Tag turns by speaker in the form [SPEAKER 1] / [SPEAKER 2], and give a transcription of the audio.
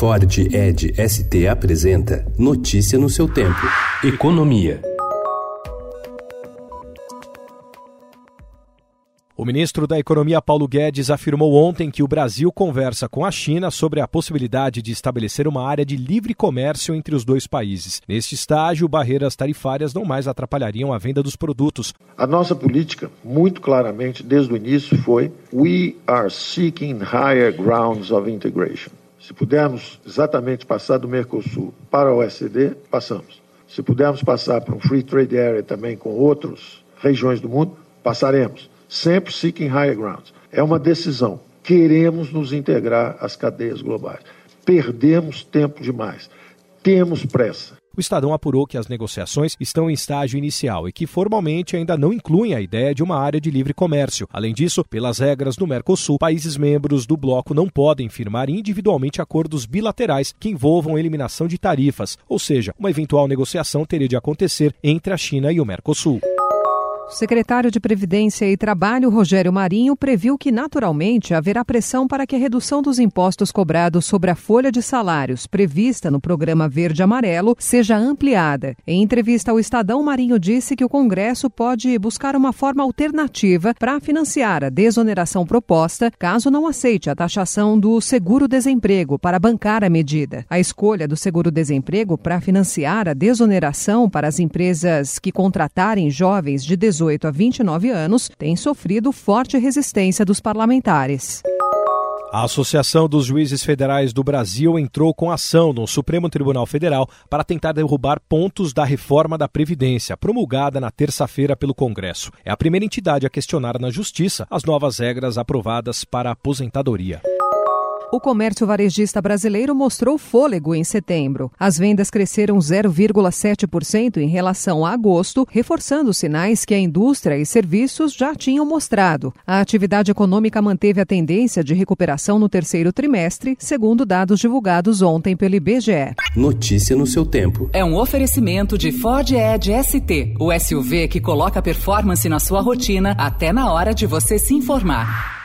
[SPEAKER 1] Ford Ed ST apresenta Notícia no seu tempo. Economia.
[SPEAKER 2] O ministro da Economia Paulo Guedes afirmou ontem que o Brasil conversa com a China sobre a possibilidade de estabelecer uma área de livre comércio entre os dois países. Neste estágio, barreiras tarifárias não mais atrapalhariam a venda dos produtos.
[SPEAKER 3] A nossa política, muito claramente, desde o início, foi: We are seeking higher grounds of integration. Se pudermos exatamente passar do Mercosul para o OECD, passamos. Se pudermos passar para um Free Trade Area também com outras regiões do mundo, passaremos sempre seeking higher grounds. É uma decisão. Queremos nos integrar às cadeias globais. Perdemos tempo demais. Temos pressa.
[SPEAKER 2] O Estadão apurou que as negociações estão em estágio inicial e que formalmente ainda não incluem a ideia de uma área de livre comércio. Além disso, pelas regras do Mercosul, países membros do bloco não podem firmar individualmente acordos bilaterais que envolvam eliminação de tarifas, ou seja, uma eventual negociação teria de acontecer entre a China e o Mercosul.
[SPEAKER 4] O secretário de Previdência e Trabalho, Rogério Marinho, previu que, naturalmente, haverá pressão para que a redução dos impostos cobrados sobre a folha de salários prevista no programa Verde Amarelo seja ampliada. Em entrevista ao Estadão, Marinho disse que o Congresso pode buscar uma forma alternativa para financiar a desoneração proposta, caso não aceite a taxação do seguro-desemprego para bancar a medida. A escolha do seguro-desemprego para financiar a desoneração para as empresas que contratarem jovens de 18 18 a 29 anos tem sofrido forte resistência dos parlamentares.
[SPEAKER 2] A Associação dos Juízes Federais do Brasil entrou com ação no Supremo Tribunal Federal para tentar derrubar pontos da reforma da Previdência, promulgada na terça-feira pelo Congresso. É a primeira entidade a questionar na Justiça as novas regras aprovadas para a aposentadoria.
[SPEAKER 4] O comércio varejista brasileiro mostrou fôlego em setembro. As vendas cresceram 0,7% em relação a agosto, reforçando sinais que a indústria e serviços já tinham mostrado. A atividade econômica manteve a tendência de recuperação no terceiro trimestre, segundo dados divulgados ontem pelo IBGE.
[SPEAKER 1] Notícia no seu tempo.
[SPEAKER 5] É um oferecimento de Ford Edge ST, o SUV que coloca performance na sua rotina até na hora de você se informar.